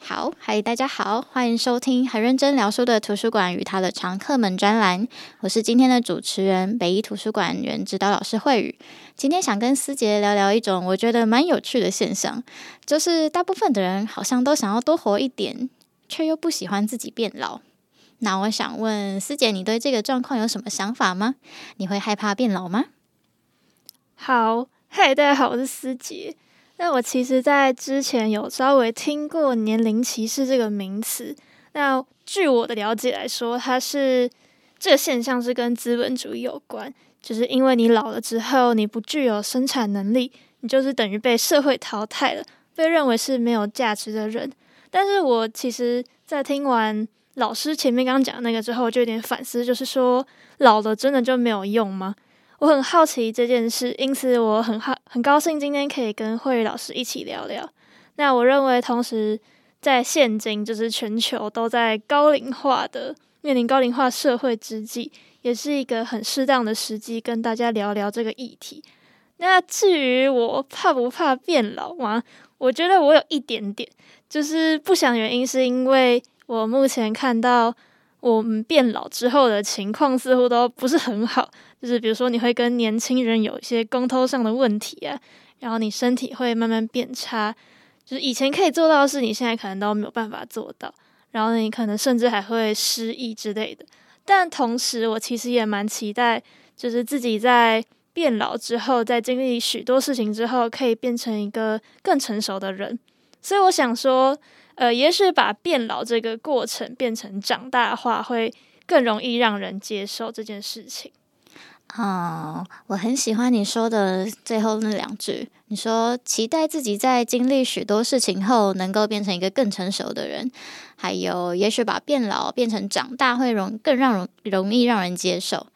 好，嗨，大家好，欢迎收听很认真聊书的图书馆与他的常客们专栏。我是今天的主持人，北一图书馆原指导老师慧宇。今天想跟思杰聊聊一种我觉得蛮有趣的现象，就是大部分的人好像都想要多活一点，却又不喜欢自己变老。那我想问思杰，你对这个状况有什么想法吗？你会害怕变老吗？好，嗨，大家好，我是思杰。那我其实，在之前有稍微听过“年龄歧视”这个名词。那据我的了解来说，它是这个现象是跟资本主义有关，就是因为你老了之后，你不具有生产能力，你就是等于被社会淘汰了，被认为是没有价值的人。但是我其实，在听完老师前面刚刚讲那个之后，就有点反思，就是说，老了真的就没有用吗？我很好奇这件事，因此我很好很高兴今天可以跟慧宇老师一起聊聊。那我认为，同时在现今就是全球都在高龄化的面临高龄化社会之际，也是一个很适当的时机跟大家聊聊这个议题。那至于我怕不怕变老吗？我觉得我有一点点，就是不想原因是因为我目前看到我们变老之后的情况似乎都不是很好。就是比如说，你会跟年轻人有一些沟通上的问题啊，然后你身体会慢慢变差，就是以前可以做到的事，你现在可能都没有办法做到，然后你可能甚至还会失忆之类的。但同时，我其实也蛮期待，就是自己在变老之后，在经历许多事情之后，可以变成一个更成熟的人。所以我想说，呃，也许把变老这个过程变成长大化，会更容易让人接受这件事情。哦，我很喜欢你说的最后那两句。你说期待自己在经历许多事情后，能够变成一个更成熟的人，还有也许把变老变成长大会容更让容容易让人接受。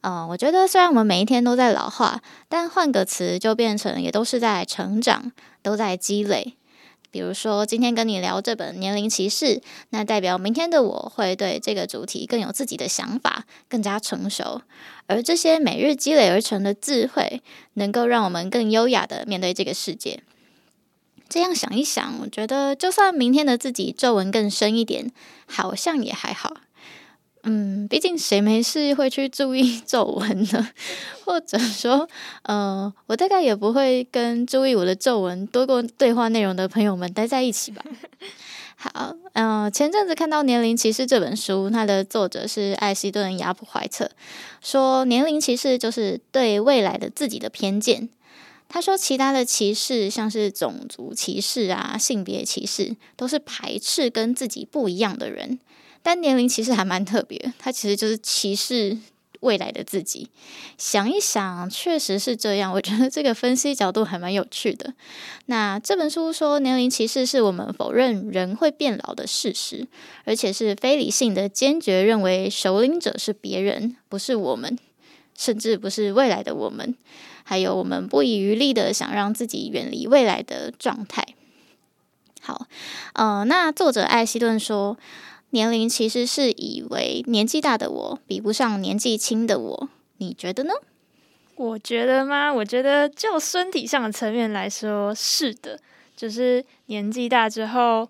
嗯、我觉得虽然我们每一天都在老化，但换个词就变成也都是在成长，都在积累。比如说，今天跟你聊这本《年龄歧视》，那代表明天的我会对这个主题更有自己的想法，更加成熟。而这些每日积累而成的智慧，能够让我们更优雅的面对这个世界。这样想一想，我觉得就算明天的自己皱纹更深一点，好像也还好。嗯，毕竟谁没事会去注意 皱纹呢？或者说，呃，我大概也不会跟注意我的皱纹多过对话内容的朋友们待在一起吧。好，嗯、呃，前阵子看到《年龄歧视》这本书，它的作者是艾希顿·亚普怀特，说年龄歧视就是对未来的自己的偏见。他说，其他的歧视，像是种族歧视啊、性别歧视，都是排斥跟自己不一样的人。但年龄其实还蛮特别，它其实就是歧视未来的自己。想一想，确实是这样。我觉得这个分析角度还蛮有趣的。那这本书说，年龄歧视是我们否认人会变老的事实，而且是非理性的、坚决认为首领者是别人，不是我们，甚至不是未来的我们。还有我们不遗余力的想让自己远离未来的状态。好，呃，那作者艾希顿说。年龄其实是以为年纪大的我比不上年纪轻的我，你觉得呢？我觉得吗？我觉得就身体上的层面来说，是的，就是年纪大之后，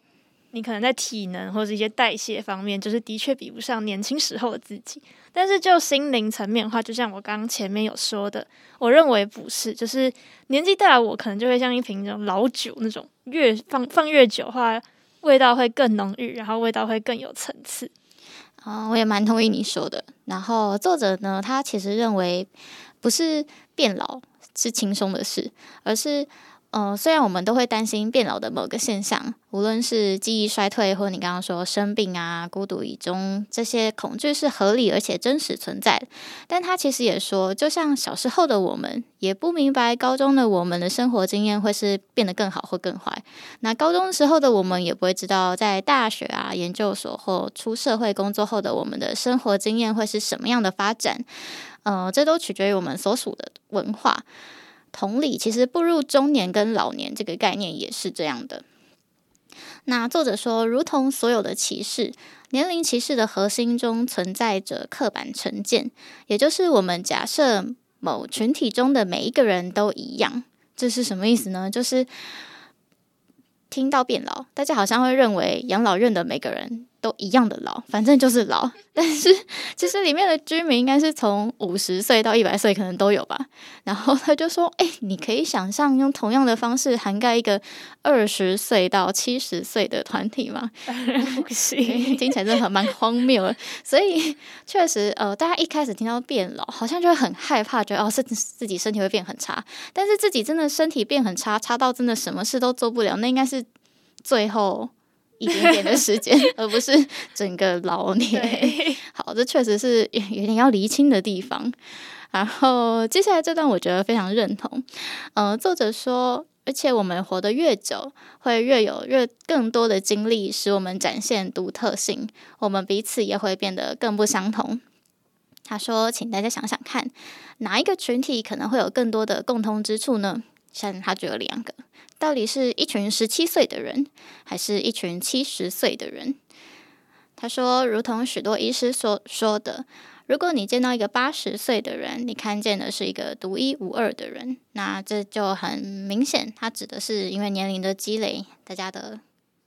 你可能在体能或者一些代谢方面，就是的确比不上年轻时候的自己。但是就心灵层面的话，就像我刚刚前面有说的，我认为不是，就是年纪大的我可能就会像一瓶那种老酒，那种越放放越久话。味道会更浓郁，然后味道会更有层次。啊、嗯，我也蛮同意你说的。然后作者呢，他其实认为不是变老是轻松的事，而是。嗯、虽然我们都会担心变老的某个现象，无论是记忆衰退，或你刚刚说生病啊、孤独一终，这些恐惧是合理而且真实存在的。但他其实也说，就像小时候的我们，也不明白高中的我们的生活经验会是变得更好或更坏。那高中时候的我们也不会知道，在大学啊、研究所或出社会工作后的我们的生活经验会是什么样的发展。嗯、这都取决于我们所属的文化。同理，其实步入中年跟老年这个概念也是这样的。那作者说，如同所有的歧视，年龄歧视的核心中存在着刻板成见，也就是我们假设某群体中的每一个人都一样。这是什么意思呢？就是听到变老，大家好像会认为养老院的每个人。都一样的老，反正就是老。但是其实里面的居民应该是从五十岁到一百岁，可能都有吧。然后他就说：“哎、欸，你可以想象用同样的方式涵盖一个二十岁到七十岁的团体吗？”当然不行，听起来真的很蛮荒谬的。所以确实，呃，大家一开始听到变老，好像就会很害怕，觉得哦，是自己身体会变很差。但是自己真的身体变很差，差到真的什么事都做不了，那应该是最后。一点点的时间，而不是整个老年。好，这确实是有点要厘清的地方。然后接下来这段我觉得非常认同。呃，作者说，而且我们活得越久，会越有越更多的经历，使我们展现独特性。我们彼此也会变得更不相同。他说，请大家想想看，哪一个群体可能会有更多的共通之处呢？像他只有两个。到底是一群十七岁的人，还是一群七十岁的人？他说，如同许多医师所说的，如果你见到一个八十岁的人，你看见的是一个独一无二的人，那这就很明显，他指的是因为年龄的积累，大家的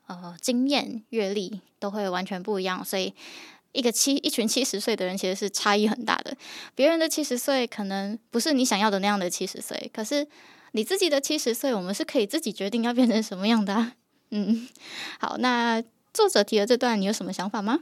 呃经验、阅历都会完全不一样，所以一个七一群七十岁的人其实是差异很大的。别人的七十岁可能不是你想要的那样的七十岁，可是。你自己的七十岁，我们是可以自己决定要变成什么样的。嗯，好，那作者提的这段，你有什么想法吗？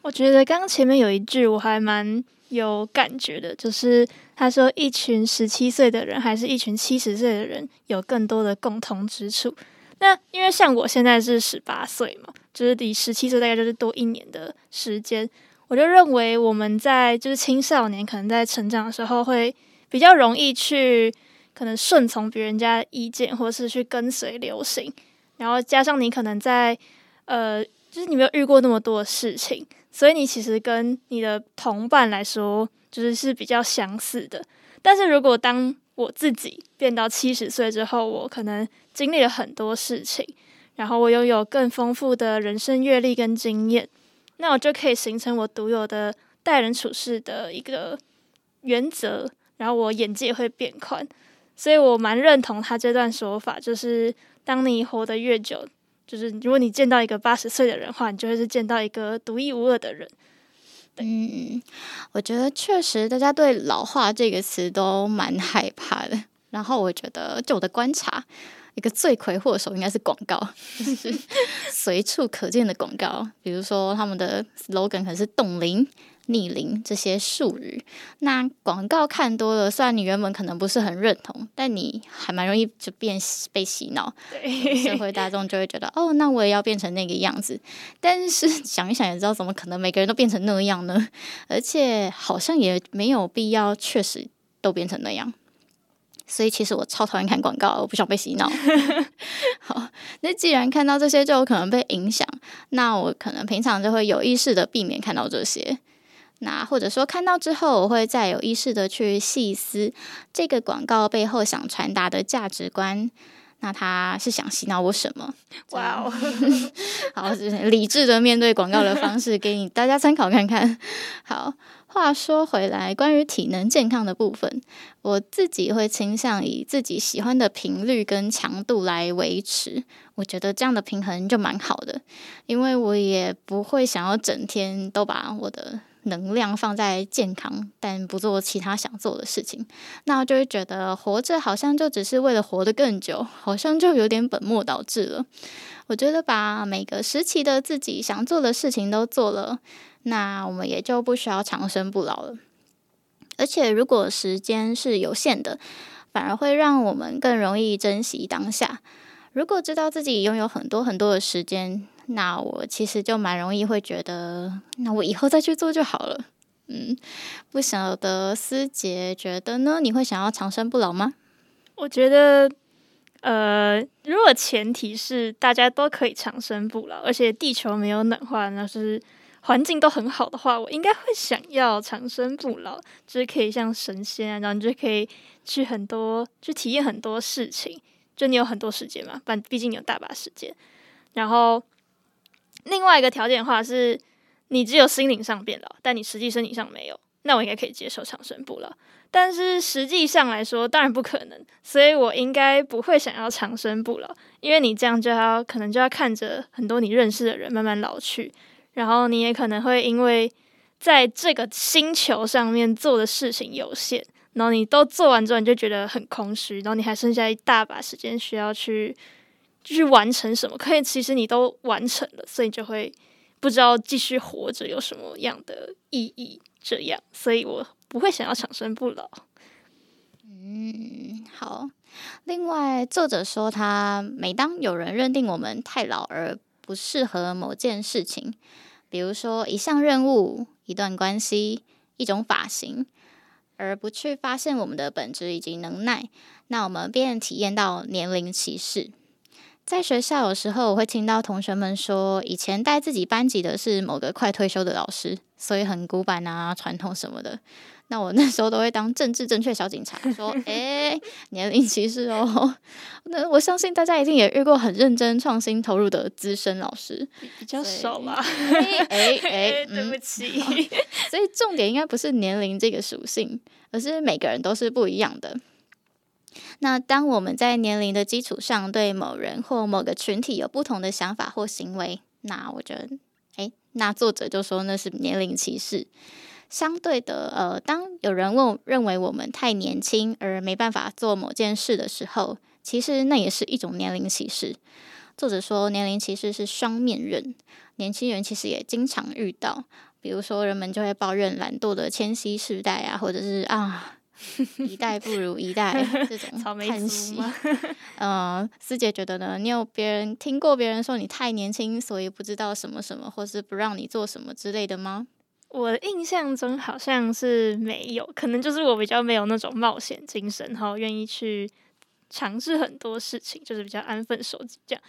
我觉得刚刚前面有一句我还蛮有感觉的，就是他说一群十七岁的人，还是一群七十岁的人，有更多的共同之处。那因为像我现在是十八岁嘛，就是离十七岁大概就是多一年的时间，我就认为我们在就是青少年可能在成长的时候会比较容易去。可能顺从别人家意见，或是去跟随流行，然后加上你可能在呃，就是你没有遇过那么多的事情，所以你其实跟你的同伴来说，就是是比较相似的。但是如果当我自己变到七十岁之后，我可能经历了很多事情，然后我拥有更丰富的人生阅历跟经验，那我就可以形成我独有的待人处事的一个原则，然后我眼界会变宽。所以我蛮认同他这段说法，就是当你活得越久，就是如果你见到一个八十岁的人的话，你就会是见到一个独一无二的人。嗯，我觉得确实大家对“老化”这个词都蛮害怕的。然后我觉得，就我的观察，一个罪魁祸首应该是广告，就是 随处可见的广告，比如说他们的 slogan 可能是“冻龄”。逆鳞这些术语，那广告看多了，虽然你原本可能不是很认同，但你还蛮容易就变被洗脑。对，社会大众就会觉得，哦，那我也要变成那个样子。但是想一想也知道，怎么可能每个人都变成那样呢？而且好像也没有必要，确实都变成那样。所以其实我超讨厌看广告，我不想被洗脑。好，那既然看到这些就有可能被影响，那我可能平常就会有意识的避免看到这些。那或者说看到之后，我会再有意识的去细思这个广告背后想传达的价值观。那他是想洗脑我什么？哇哦！好，就是理智的面对广告的方式，给你大家参考看看。好，话说回来，关于体能健康的部分，我自己会倾向以自己喜欢的频率跟强度来维持。我觉得这样的平衡就蛮好的，因为我也不会想要整天都把我的。能量放在健康，但不做其他想做的事情，那就会觉得活着好像就只是为了活得更久，好像就有点本末倒置了。我觉得把每个时期的自己想做的事情都做了，那我们也就不需要长生不老了。而且如果时间是有限的，反而会让我们更容易珍惜当下。如果知道自己拥有很多很多的时间，那我其实就蛮容易会觉得，那我以后再去做就好了。嗯，不晓得思杰觉得呢？你会想要长生不老吗？我觉得，呃，如果前提是大家都可以长生不老，而且地球没有暖化，那是环境都很好的话，我应该会想要长生不老，就是可以像神仙啊，然后你就可以去很多，去体验很多事情。就你有很多时间嘛，反毕竟有大把时间。然后另外一个条件的话是，你只有心灵上变老，但你实际身体上没有，那我应该可以接受长生不老。但是实际上来说，当然不可能，所以我应该不会想要长生不老，因为你这样就要可能就要看着很多你认识的人慢慢老去，然后你也可能会因为在这个星球上面做的事情有限，然后你都做完之后，你就觉得很空虚，然后你还剩下一大把时间需要去去完成什么，可以其实你都完成了，所以就会。不知道继续活着有什么样的意义？这样，所以我不会想要长生不老。嗯，好。另外，作者说，他每当有人认定我们太老而不适合某件事情，比如说一项任务、一段关系、一种发型，而不去发现我们的本质以及能耐，那我们便体验到年龄歧视。在学校，有时候我会听到同学们说，以前带自己班级的是某个快退休的老师，所以很古板啊、传统什么的。那我那时候都会当政治正确小警察，说：“诶，年龄歧视哦。”那我相信大家一定也遇过很认真、创新、投入的资深老师，比较少吧？诶诶诶，对不起。所以重点应该不是年龄这个属性，而是每个人都是不一样的。那当我们在年龄的基础上对某人或某个群体有不同的想法或行为，那我觉得，诶，那作者就说那是年龄歧视。相对的，呃，当有人问认为我们太年轻而没办法做某件事的时候，其实那也是一种年龄歧视。作者说，年龄歧视是双面刃，年轻人其实也经常遇到，比如说人们就会抱怨懒惰的千禧世代啊，或者是啊。一代不如一代，这种 叹息。嗯，师姐觉得呢？你有别人听过别人说你太年轻，所以不知道什么什么，或是不让你做什么之类的吗？我的印象中好像是没有，可能就是我比较没有那种冒险精神，然后愿意去尝试很多事情，就是比较安分守己这样。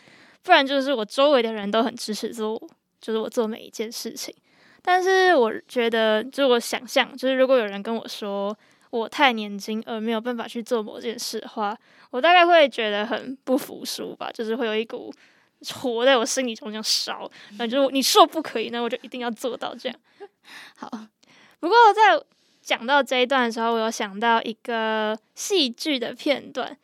不然就是我周围的人都很支持做，就是我做每一件事情。但是我觉得，就我想象，就是如果有人跟我说。我太年轻而没有办法去做某件事的话，我大概会觉得很不服输吧，就是会有一股火在我心里中这样烧，那就你说不可以，那我就一定要做到这样。好，不过在讲到这一段的时候，我有想到一个戏剧的片段。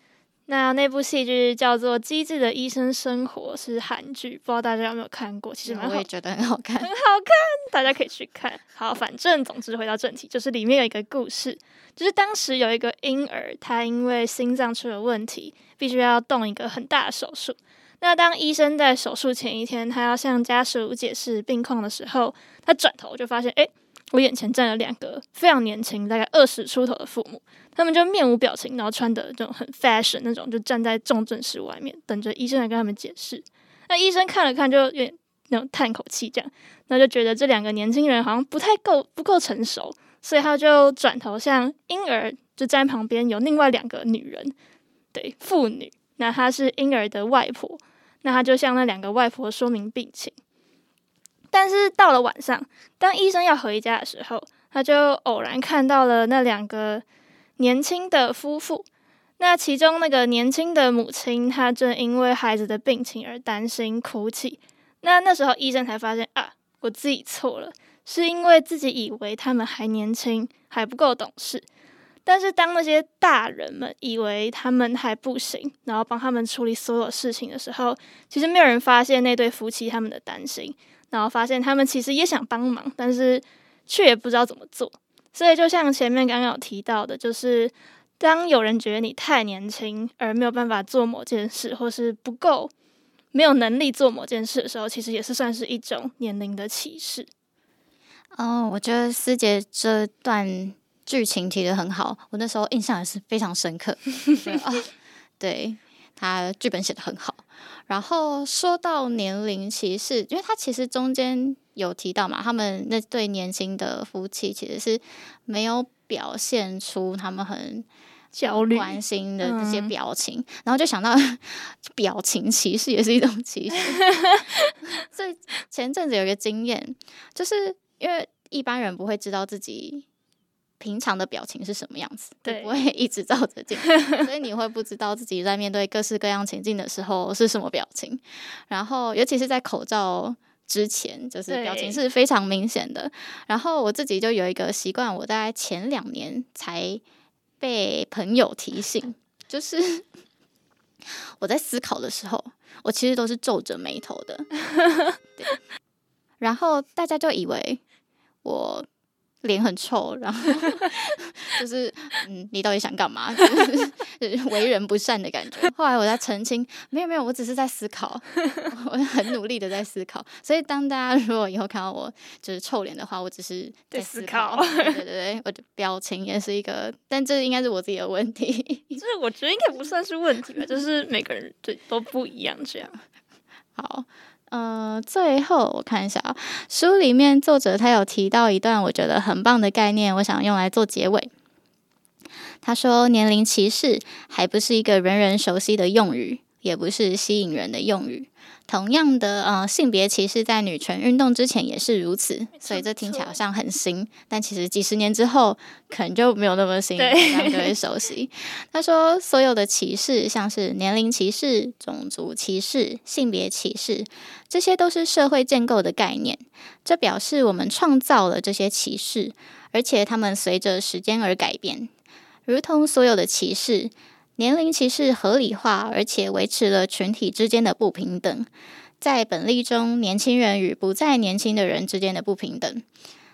那那部戏剧叫做《机智的医生生活》，是韩剧，不知道大家有没有看过？其实我也觉得很好看，很好看，大家可以去看。好，反正总之回到正题，就是里面有一个故事，就是当时有一个婴儿，他因为心脏出了问题，必须要动一个很大的手术。那当医生在手术前一天，他要向家属解释病况的时候，他转头就发现，哎。我眼前站了两个非常年轻，大概二十出头的父母，他们就面无表情，然后穿的这种很 fashion 那种，就站在重症室外面等着医生来跟他们解释。那医生看了看，就有点那种叹口气，这样，那就觉得这两个年轻人好像不太够，不够成熟，所以他就转头向婴儿，就站旁边有另外两个女人，对，妇女，那她是婴儿的外婆，那他就向那两个外婆说明病情。但是到了晚上，当医生要回家的时候，他就偶然看到了那两个年轻的夫妇。那其中那个年轻的母亲，她正因为孩子的病情而担心哭泣。那那时候医生才发现啊，我自己错了，是因为自己以为他们还年轻，还不够懂事。但是当那些大人们以为他们还不行，然后帮他们处理所有事情的时候，其实没有人发现那对夫妻他们的担心。然后发现他们其实也想帮忙，但是却也不知道怎么做。所以就像前面刚刚有提到的，就是当有人觉得你太年轻而没有办法做某件事，或是不够没有能力做某件事的时候，其实也是算是一种年龄的歧视。哦，我觉得思杰这段剧情提的很好，我那时候印象也是非常深刻。啊，对，他剧本写的很好。然后说到年龄歧视，因为他其实中间有提到嘛，他们那对年轻的夫妻其实是没有表现出他们很焦虑、关心的这些表情，嗯、然后就想到 表情歧视也是一种歧视。所以前阵子有一个经验，就是因为一般人不会知道自己平常的表情是什么样子，对，不会 一直照着镜，所以你会不知道自己在面对各式各样情境的时候是什么表情。然后，尤其是在口罩之前，就是表情是非常明显的。然后我自己就有一个习惯，我大概前两年才被朋友提醒，就是 我在思考的时候，我其实都是皱着眉头的。对，然后大家就以为我。脸很臭，然后 就是嗯，你到底想干嘛？就是，就是为人不善的感觉。后来我在澄清，没有没有，我只是在思考，我很努力的在思考。所以当大家如果以后看到我就是臭脸的话，我只是在思考。思考对 对对，我的表情也是一个，但这应该是我自己的问题。这我觉得应该不算是问题吧，就是每个人对都不一样这样。好。呃，最后我看一下啊，书里面作者他有提到一段我觉得很棒的概念，我想用来做结尾。他说，年龄歧视还不是一个人人熟悉的用语，也不是吸引人的用语。同样的，呃，性别歧视在女权运动之前也是如此，所以这听起来好像很新，但其实几十年之后可能就没有那么新，大家就会熟悉。他说，所有的歧视，像是年龄歧视、种族歧视、性别歧视，这些都是社会建构的概念，这表示我们创造了这些歧视，而且它们随着时间而改变，如同所有的歧视。年龄歧视合理化，而且维持了群体之间的不平等。在本例中，年轻人与不再年轻的人之间的不平等。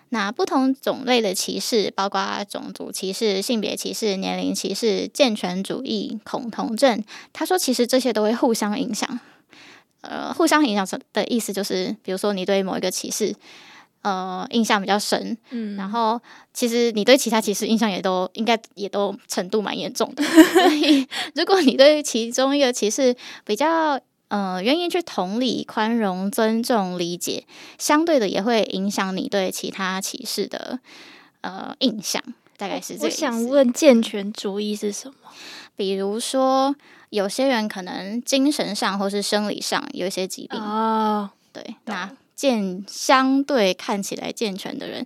那不同种类的歧视，包括种族歧视、性别歧视、年龄歧视、健全主义、恐同症。他说，其实这些都会互相影响。呃，互相影响的意思就是，比如说你对某一个歧视。呃，印象比较深，嗯，然后其实你对其他歧视印象也都应该也都程度蛮严重的，所以如果你对其中一个歧视比较呃愿意去同理、宽容、尊重、理解，相对的也会影响你对其他歧视的呃印象，大概是这个。我想问，健全主义是什么？比如说，有些人可能精神上或是生理上有一些疾病哦，对，那。健相对看起来健全的人，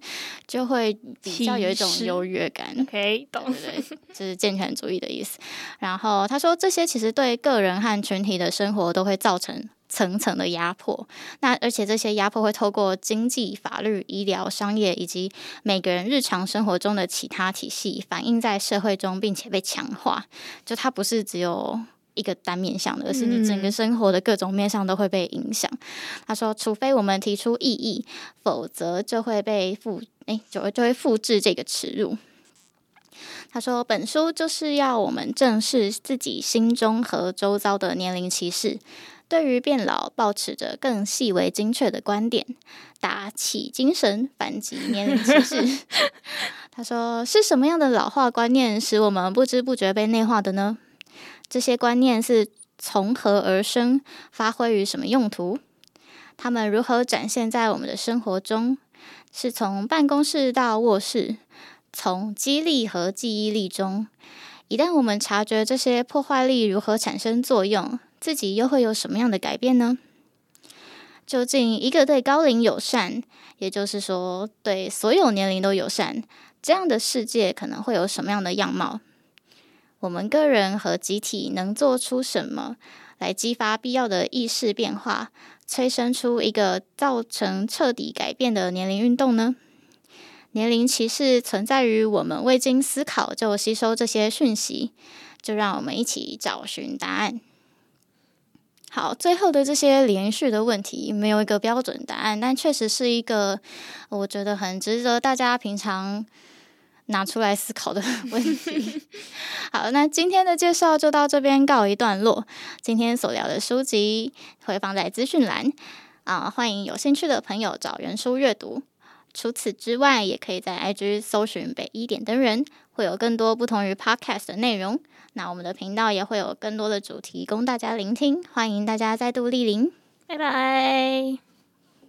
就会比较有一种优越感。OK，懂，对对对，这是健全主义的意思。然后他说，这些其实对个人和群体的生活都会造成层层的压迫。那而且这些压迫会透过经济、法律、医疗、商业以及每个人日常生活中的其他体系反映在社会中，并且被强化。就它不是只有。一个单面向的，而是你整个生活的各种面向都会被影响。嗯、他说，除非我们提出异议，否则就会被复诶，就会就会复制这个耻辱。他说，本书就是要我们正视自己心中和周遭的年龄歧视，对于变老抱持着更细微精确的观点，打起精神反击年龄歧视。他说，是什么样的老化观念使我们不知不觉被内化的呢？这些观念是从何而生？发挥于什么用途？他们如何展现在我们的生活中？是从办公室到卧室，从激励和记忆力中。一旦我们察觉这些破坏力如何产生作用，自己又会有什么样的改变呢？究竟一个对高龄友善，也就是说对所有年龄都友善，这样的世界可能会有什么样的样貌？我们个人和集体能做出什么来激发必要的意识变化，催生出一个造成彻底改变的年龄运动呢？年龄歧视存在于我们未经思考就吸收这些讯息，就让我们一起找寻答案。好，最后的这些连续的问题没有一个标准答案，但确实是一个我觉得很值得大家平常。拿出来思考的问题。好，那今天的介绍就到这边告一段落。今天所聊的书籍会放在资讯栏啊，欢迎有兴趣的朋友找原书阅读。除此之外，也可以在 IG 搜寻北一点灯人，会有更多不同于 Podcast 的内容。那我们的频道也会有更多的主题供大家聆听，欢迎大家再度莅临。拜拜。